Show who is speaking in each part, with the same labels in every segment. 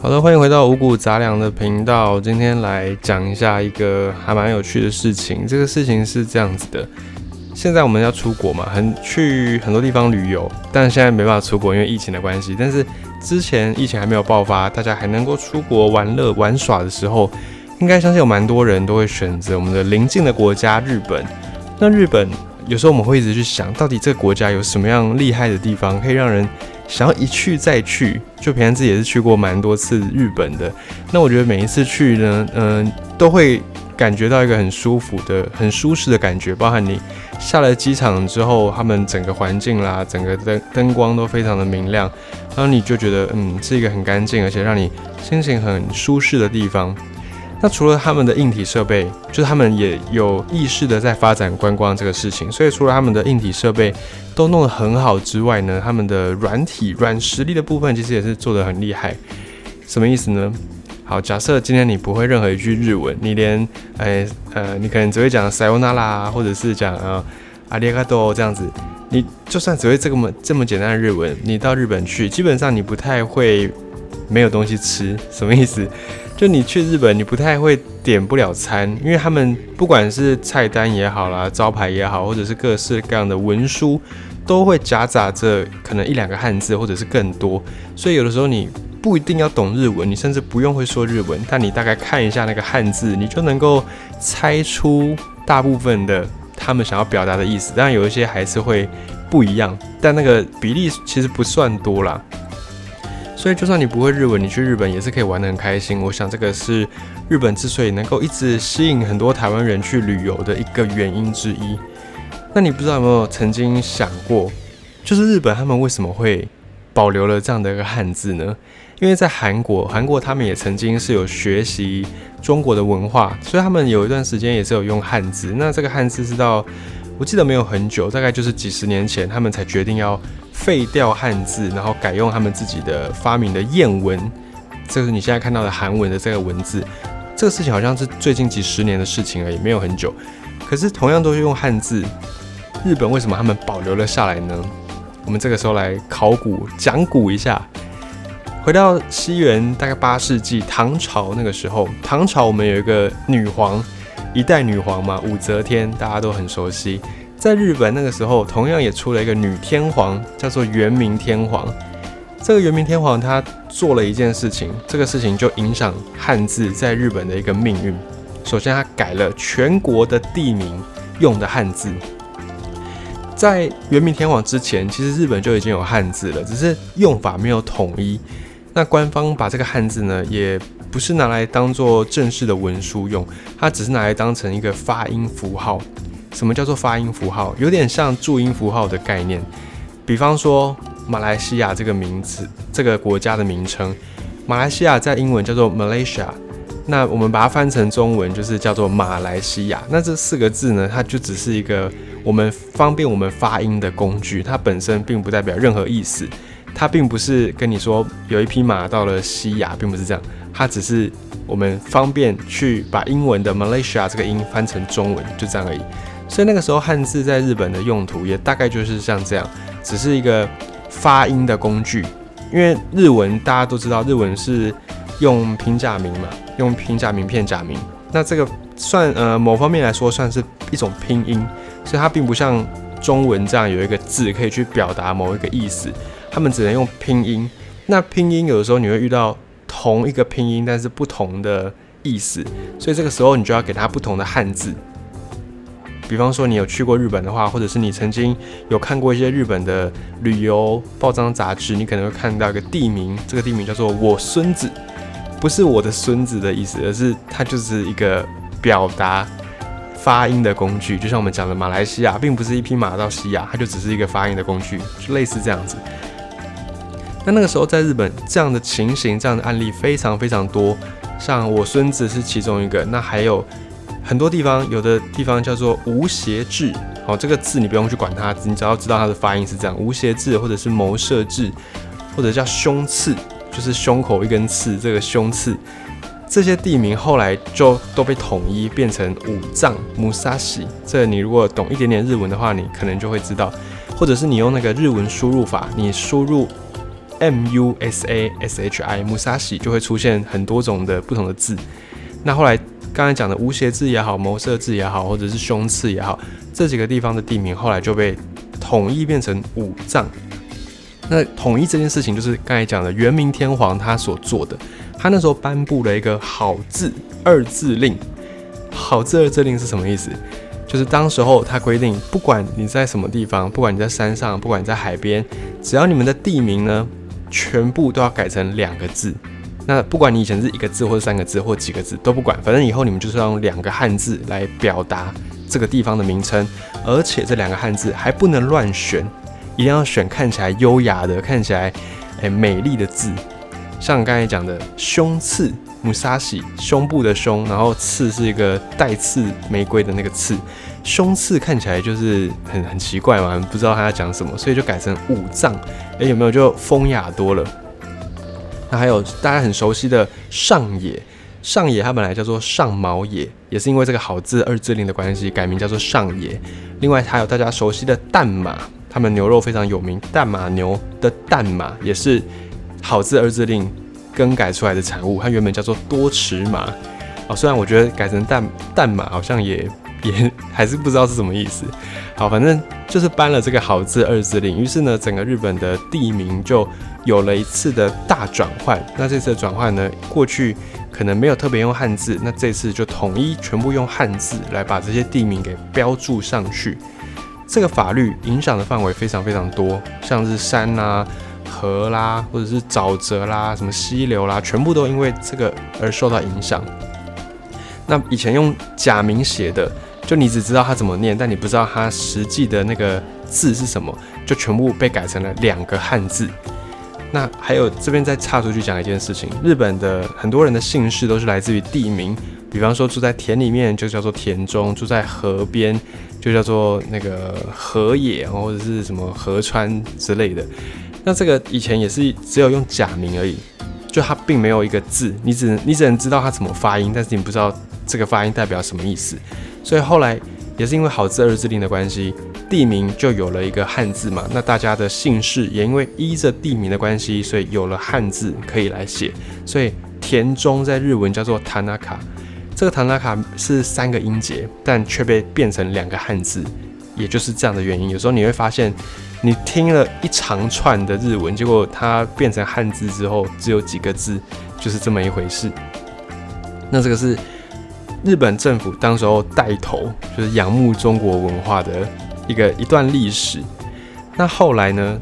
Speaker 1: 好的，欢迎回到五谷杂粮的频道。今天来讲一下一个还蛮有趣的事情。这个事情是这样子的：现在我们要出国嘛，很去很多地方旅游，但现在没办法出国，因为疫情的关系。但是之前疫情还没有爆发，大家还能够出国玩乐玩耍的时候，应该相信有蛮多人都会选择我们的邻近的国家日本。那日本有时候我们会一直去想，到底这个国家有什么样厉害的地方，可以让人。想要一去再去，就平安自己也是去过蛮多次日本的。那我觉得每一次去呢，嗯，都会感觉到一个很舒服的、很舒适的感觉。包含你下了机场之后，他们整个环境啦，整个灯灯光都非常的明亮，然后你就觉得，嗯，是一个很干净，而且让你心情很舒适的地方。那除了他们的硬体设备，就是他们也有意识的在发展观光这个事情。所以除了他们的硬体设备都弄得很好之外呢，他们的软体软实力的部分其实也是做得很厉害。什么意思呢？好，假设今天你不会任何一句日文，你连哎呃，你可能只会讲 sayonara 或者是讲呃阿里嘎多这样子，你就算只会这么这么简单的日文，你到日本去，基本上你不太会没有东西吃。什么意思？就你去日本，你不太会点不了餐，因为他们不管是菜单也好啦，招牌也好，或者是各式各样的文书，都会夹杂着可能一两个汉字或者是更多，所以有的时候你不一定要懂日文，你甚至不用会说日文，但你大概看一下那个汉字，你就能够猜出大部分的他们想要表达的意思。当然有一些还是会不一样，但那个比例其实不算多啦。所以，就算你不会日文，你去日本也是可以玩得很开心。我想，这个是日本之所以能够一直吸引很多台湾人去旅游的一个原因之一。那你不知道有没有曾经想过，就是日本他们为什么会保留了这样的一个汉字呢？因为在韩国，韩国他们也曾经是有学习中国的文化，所以他们有一段时间也是有用汉字。那这个汉字是到我记得没有很久，大概就是几十年前，他们才决定要。废掉汉字，然后改用他们自己的发明的谚文，这是你现在看到的韩文的这个文字。这个事情好像是最近几十年的事情而已，没有很久。可是同样都是用汉字，日本为什么他们保留了下来呢？我们这个时候来考古讲古一下，回到西元大概八世纪唐朝那个时候，唐朝我们有一个女皇，一代女皇嘛，武则天，大家都很熟悉。在日本那个时候，同样也出了一个女天皇，叫做元明天皇。这个元明天皇她做了一件事情，这个事情就影响汉字在日本的一个命运。首先，她改了全国的地名用的汉字。在元明天皇之前，其实日本就已经有汉字了，只是用法没有统一。那官方把这个汉字呢，也不是拿来当做正式的文书用，它只是拿来当成一个发音符号。什么叫做发音符号？有点像注音符号的概念。比方说，马来西亚这个名字，这个国家的名称，马来西亚在英文叫做 Malaysia，那我们把它翻成中文就是叫做马来西亚。那这四个字呢，它就只是一个我们方便我们发音的工具，它本身并不代表任何意思。它并不是跟你说有一匹马到了西亚，并不是这样。它只是我们方便去把英文的 Malaysia 这个音翻成中文，就这样而已。所以那个时候汉字在日本的用途也大概就是像这样，只是一个发音的工具。因为日文大家都知道，日文是用平假名嘛，用平假名片假名。那这个算呃某方面来说算是一种拼音，所以它并不像中文这样有一个字可以去表达某一个意思，他们只能用拼音。那拼音有的时候你会遇到同一个拼音，但是不同的意思，所以这个时候你就要给它不同的汉字。比方说，你有去过日本的话，或者是你曾经有看过一些日本的旅游报章杂志，你可能会看到一个地名，这个地名叫做“我孙子”，不是我的孙子的意思，而是它就是一个表达发音的工具。就像我们讲的马来西亚，并不是一匹马到西亚，它就只是一个发音的工具，就类似这样子。那那个时候在日本，这样的情形、这样的案例非常非常多，像“我孙子”是其中一个，那还有。很多地方，有的地方叫做无邪志，好，这个字你不用去管它，你只要知道它的发音是这样，无邪志，或者是谋射志，或者叫胸刺，就是胸口一根刺，这个胸刺，这些地名后来就都被统一变成五藏母沙喜。这你如果懂一点点日文的话，你可能就会知道，或者是你用那个日文输入法，你输入 M U S A S H I Musashi 就会出现很多种的不同的字。那后来刚才讲的无邪字也好，谋射字也好，或者是凶刺也好，这几个地方的地名后来就被统一变成五藏。那统一这件事情，就是刚才讲的元明天皇他所做的。他那时候颁布了一个好字二字令。好字二字令是什么意思？就是当时候他规定，不管你在什么地方，不管你在山上，不管你在海边，只要你们的地名呢，全部都要改成两个字。那不管你以前是一个字或者三个字或几个字都不管，反正以后你们就是要用两个汉字来表达这个地方的名称，而且这两个汉字还不能乱选。一定要选看起来优雅的、看起来诶美丽的字，像刚才讲的胸刺 Musashi，胸部的胸，然后刺是一个带刺玫瑰的那个刺，胸刺看起来就是很很奇怪嘛，不知道他要讲什么，所以就改成五脏，诶，有没有就风雅多了？那还有大家很熟悉的上野，上野它本来叫做上毛野，也是因为这个好字二字令的关系改名叫做上野。另外还有大家熟悉的淡马。他们牛肉非常有名，淡马牛的淡马也是好字二字令更改出来的产物。它原本叫做多尺码哦，虽然我觉得改成淡淡码好像也也还是不知道是什么意思。好，反正就是搬了这个好字二字令，于是呢，整个日本的地名就有了一次的大转换。那这次的转换呢，过去可能没有特别用汉字，那这次就统一全部用汉字来把这些地名给标注上去。这个法律影响的范围非常非常多，像是山呐、河啦，或者是沼泽啦、什么溪流啦，全部都因为这个而受到影响。那以前用假名写的，就你只知道它怎么念，但你不知道它实际的那个字是什么，就全部被改成了两个汉字。那还有这边再插出去讲一件事情，日本的很多人的姓氏都是来自于地名，比方说住在田里面就叫做田中，住在河边。就叫做那个河野或者是什么河川之类的。那这个以前也是只有用假名而已，就它并没有一个字，你只能你只能知道它怎么发音，但是你不知道这个发音代表什么意思。所以后来也是因为好字二字令的关系，地名就有了一个汉字嘛。那大家的姓氏也因为依着地名的关系，所以有了汉字可以来写。所以田中在日文叫做 Tanaka。这个唐纳卡是三个音节，但却被变成两个汉字，也就是这样的原因。有时候你会发现，你听了一长串的日文，结果它变成汉字之后只有几个字，就是这么一回事。那这个是日本政府当时候带头，就是仰慕中国文化的一个一段历史。那后来呢，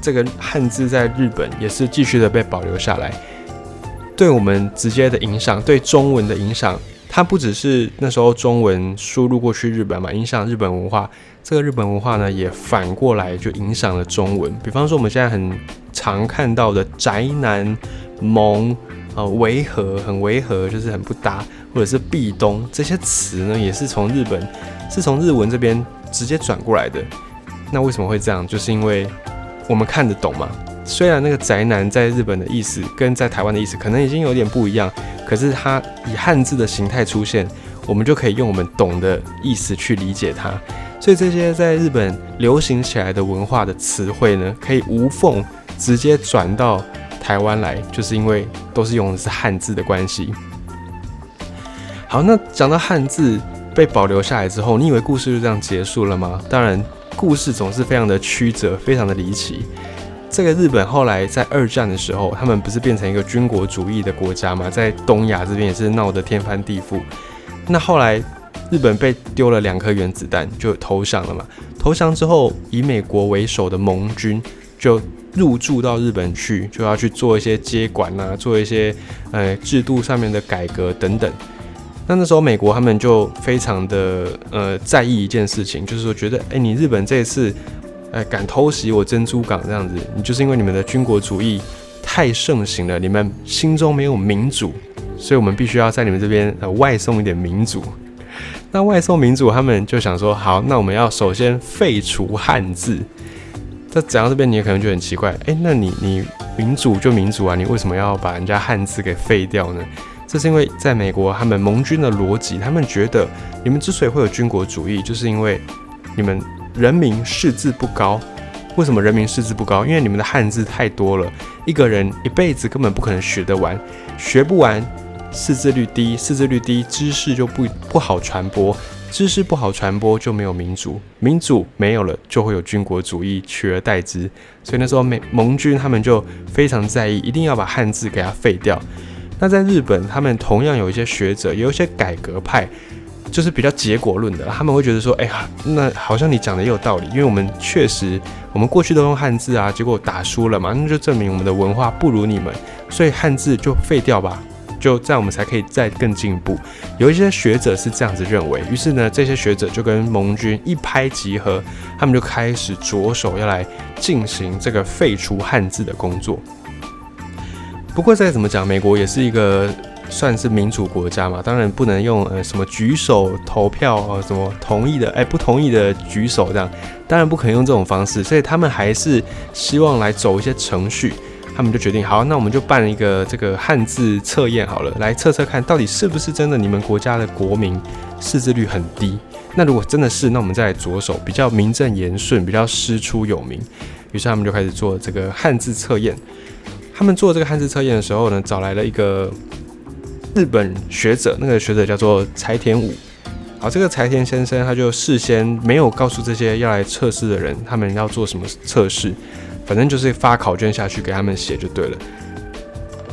Speaker 1: 这个汉字在日本也是继续的被保留下来，对我们直接的影响，对中文的影响。它不只是那时候中文输入过去日本嘛，影响日本文化。这个日本文化呢，也反过来就影响了中文。比方说，我们现在很常看到的宅男、萌、啊违和、很违和，就是很不搭，或者是壁咚这些词呢，也是从日本，是从日文这边直接转过来的。那为什么会这样？就是因为我们看得懂嘛。虽然那个宅男在日本的意思跟在台湾的意思可能已经有点不一样，可是它以汉字的形态出现，我们就可以用我们懂的意思去理解它。所以这些在日本流行起来的文化的词汇呢，可以无缝直接转到台湾来，就是因为都是用的是汉字的关系。好，那讲到汉字被保留下来之后，你以为故事就这样结束了吗？当然，故事总是非常的曲折，非常的离奇。这个日本后来在二战的时候，他们不是变成一个军国主义的国家嘛，在东亚这边也是闹得天翻地覆。那后来日本被丢了两颗原子弹，就投降了嘛。投降之后，以美国为首的盟军就入驻到日本去，就要去做一些接管啊，做一些呃制度上面的改革等等。那那时候美国他们就非常的呃在意一件事情，就是说觉得，哎，你日本这次。哎，敢偷袭我珍珠港这样子，你就是因为你们的军国主义太盛行了，你们心中没有民主，所以我们必须要在你们这边呃外送一点民主。那外送民主，他们就想说，好，那我们要首先废除汉字。这讲到这边，你也可能觉得很奇怪，哎，那你你民主就民主啊，你为什么要把人家汉字给废掉呢？这是因为在美国，他们盟军的逻辑，他们觉得你们之所以会有军国主义，就是因为你们。人民识字不高，为什么人民识字不高？因为你们的汉字太多了，一个人一辈子根本不可能学得完，学不完，识字率低，识字率低，知识就不不好传播，知识不好传播就没有民主，民主没有了就会有军国主义取而代之。所以那时候美盟军他们就非常在意，一定要把汉字给它废掉。那在日本，他们同样有一些学者，有一些改革派，就是比较结果论的，他们会觉得说，哎呀，那好像你讲的也有道理，因为我们确实，我们过去都用汉字啊，结果打输了嘛，那就证明我们的文化不如你们，所以汉字就废掉吧，就这样我们才可以再更进步。有一些学者是这样子认为，于是呢，这些学者就跟盟军一拍即合，他们就开始着手要来进行这个废除汉字的工作。不过再怎么讲，美国也是一个算是民主国家嘛，当然不能用呃什么举手投票啊，什么同意的哎不同意的举手这样，当然不可能用这种方式，所以他们还是希望来走一些程序，他们就决定好，那我们就办一个这个汉字测验好了，来测测看到底是不是真的你们国家的国民识字率很低。那如果真的是，那我们再来着手比较名正言顺，比较师出有名。于是他们就开始做这个汉字测验。他们做这个汉字测验的时候呢，找来了一个日本学者，那个学者叫做柴田武。好，这个柴田先生他就事先没有告诉这些要来测试的人，他们要做什么测试，反正就是发考卷下去给他们写就对了。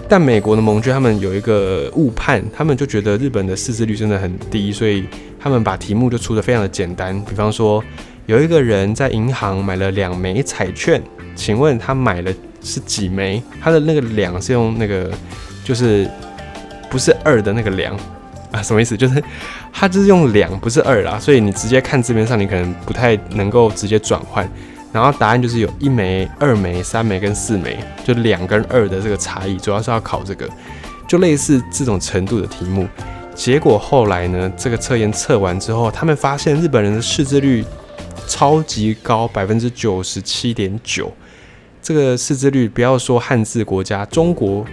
Speaker 1: 但美国的盟军他们有一个误判，他们就觉得日本的识字率真的很低，所以他们把题目就出的非常的简单。比方说，有一个人在银行买了两枚彩券，请问他买了？是几枚？他的那个两是用那个，就是不是二的那个两啊？什么意思？就是 它就是用两，不是二啦。所以你直接看字面上，你可能不太能够直接转换。然后答案就是有一枚、二枚、三枚跟四枚，就两跟二的这个差异，主要是要考这个，就类似这种程度的题目。结果后来呢，这个测验测完之后，他们发现日本人的识字率超级高，百分之九十七点九。这个识字率，不要说汉字国家，中国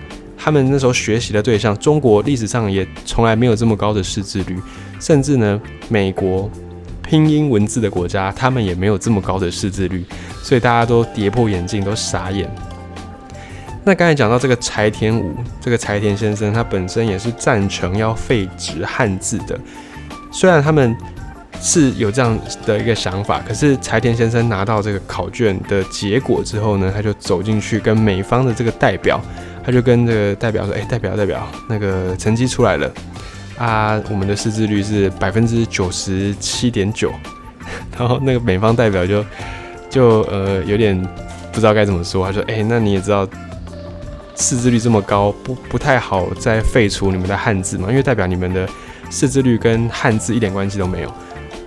Speaker 1: 他们那时候学习的对象，中国历史上也从来没有这么高的识字率，甚至呢，美国拼音文字的国家，他们也没有这么高的识字率，所以大家都跌破眼镜，都傻眼。那刚才讲到这个柴田武，这个柴田先生，他本身也是赞成要废止汉字的，虽然他们。是有这样的一个想法，可是柴田先生拿到这个考卷的结果之后呢，他就走进去跟美方的这个代表，他就跟这个代表说：“哎，代表代表，那个成绩出来了啊，我们的识字率是百分之九十七点九。”然后那个美方代表就就呃有点不知道该怎么说，他说：“哎，那你也知道识字率这么高，不不太好再废除你们的汉字嘛，因为代表你们的识字率跟汉字一点关系都没有。”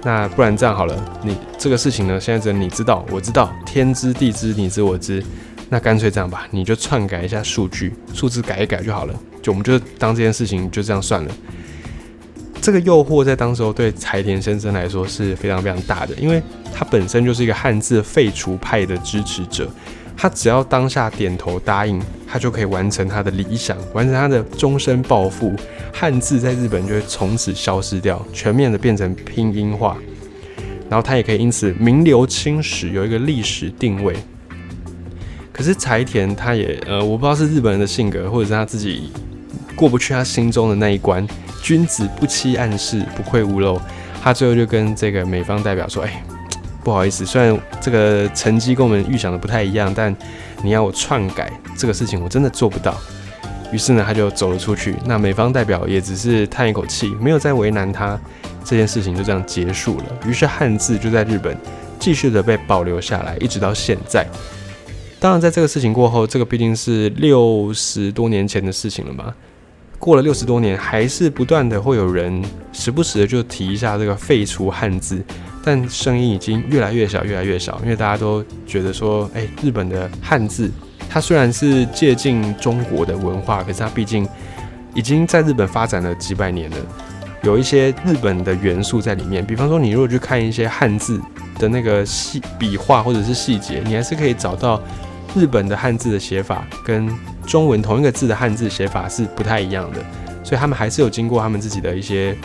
Speaker 1: 那不然这样好了，你这个事情呢，现在只有你知道，我知道，天知地知，你知我知。那干脆这样吧，你就篡改一下数据，数字改一改就好了。就我们就当这件事情就这样算了。这个诱惑在当时候对柴田先生来说是非常非常大的，因为他本身就是一个汉字废除派的支持者。他只要当下点头答应，他就可以完成他的理想，完成他的终身抱负。汉字在日本就会从此消失掉，全面的变成拼音化。然后他也可以因此名留青史，有一个历史定位。可是柴田他也呃，我不知道是日本人的性格，或者是他自己过不去他心中的那一关。君子不欺暗室，不愧屋漏。他最后就跟这个美方代表说：“哎。”不好意思，虽然这个成绩跟我们预想的不太一样，但你要我篡改这个事情，我真的做不到。于是呢，他就走了出去。那美方代表也只是叹一口气，没有再为难他，这件事情就这样结束了。于是汉字就在日本继续的被保留下来，一直到现在。当然，在这个事情过后，这个毕竟是六十多年前的事情了嘛。过了六十多年，还是不断的会有人时不时的就提一下这个废除汉字。但声音已经越来越小，越来越小，因为大家都觉得说，哎，日本的汉字，它虽然是借鉴中国的文化，可是它毕竟已经在日本发展了几百年了，有一些日本的元素在里面。比方说，你如果去看一些汉字的那个细笔画或者是细节，你还是可以找到日本的汉字的写法跟中文同一个字的汉字写法是不太一样的，所以他们还是有经过他们自己的一些。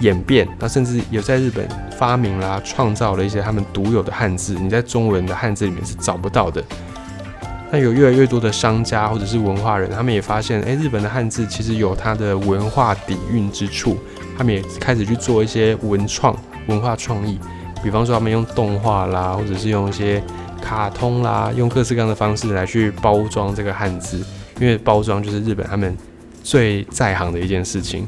Speaker 1: 演变，那甚至有在日本发明啦，创造了一些他们独有的汉字，你在中文的汉字里面是找不到的。那有越来越多的商家或者是文化人，他们也发现，诶，日本的汉字其实有它的文化底蕴之处，他们也开始去做一些文创、文化创意，比方说他们用动画啦，或者是用一些卡通啦，用各式各样的方式来去包装这个汉字，因为包装就是日本他们最在行的一件事情。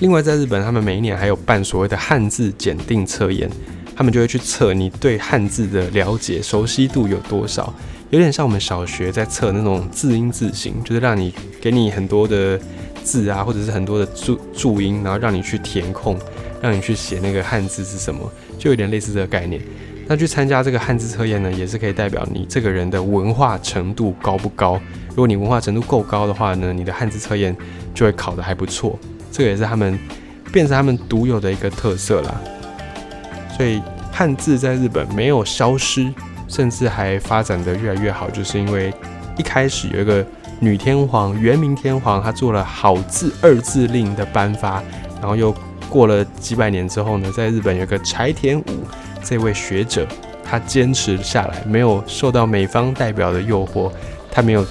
Speaker 1: 另外，在日本，他们每一年还有办所谓的汉字检定测验，他们就会去测你对汉字的了解、熟悉度有多少。有点像我们小学在测那种字音字形，就是让你给你很多的字啊，或者是很多的注注音，然后让你去填空，让你去写那个汉字是什么，就有点类似这个概念。那去参加这个汉字测验呢，也是可以代表你这个人的文化程度高不高。如果你文化程度够高的话呢，你的汉字测验就会考得还不错。这个也是他们变成他们独有的一个特色啦。所以汉字在日本没有消失。甚至还发展的越来越好，就是因为一开始有一个女天皇元明天皇，她做了好字二字令的颁发，然后又过了几百年之后呢，在日本有个柴田武这位学者，他坚持下来，没有受到美方代表的诱惑，他没有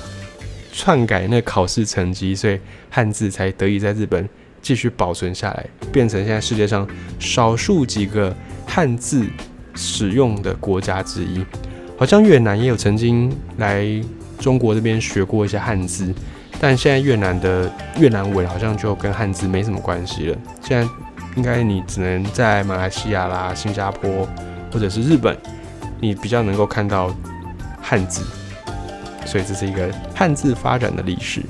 Speaker 1: 篡改那考试成绩，所以汉字才得以在日本继续保存下来，变成现在世界上少数几个汉字使用的国家之一。好像越南也有曾经来中国这边学过一些汉字，但现在越南的越南文好像就跟汉字没什么关系了。现在应该你只能在马来西亚啦、新加坡或者是日本，你比较能够看到汉字，所以这是一个汉字发展的历史。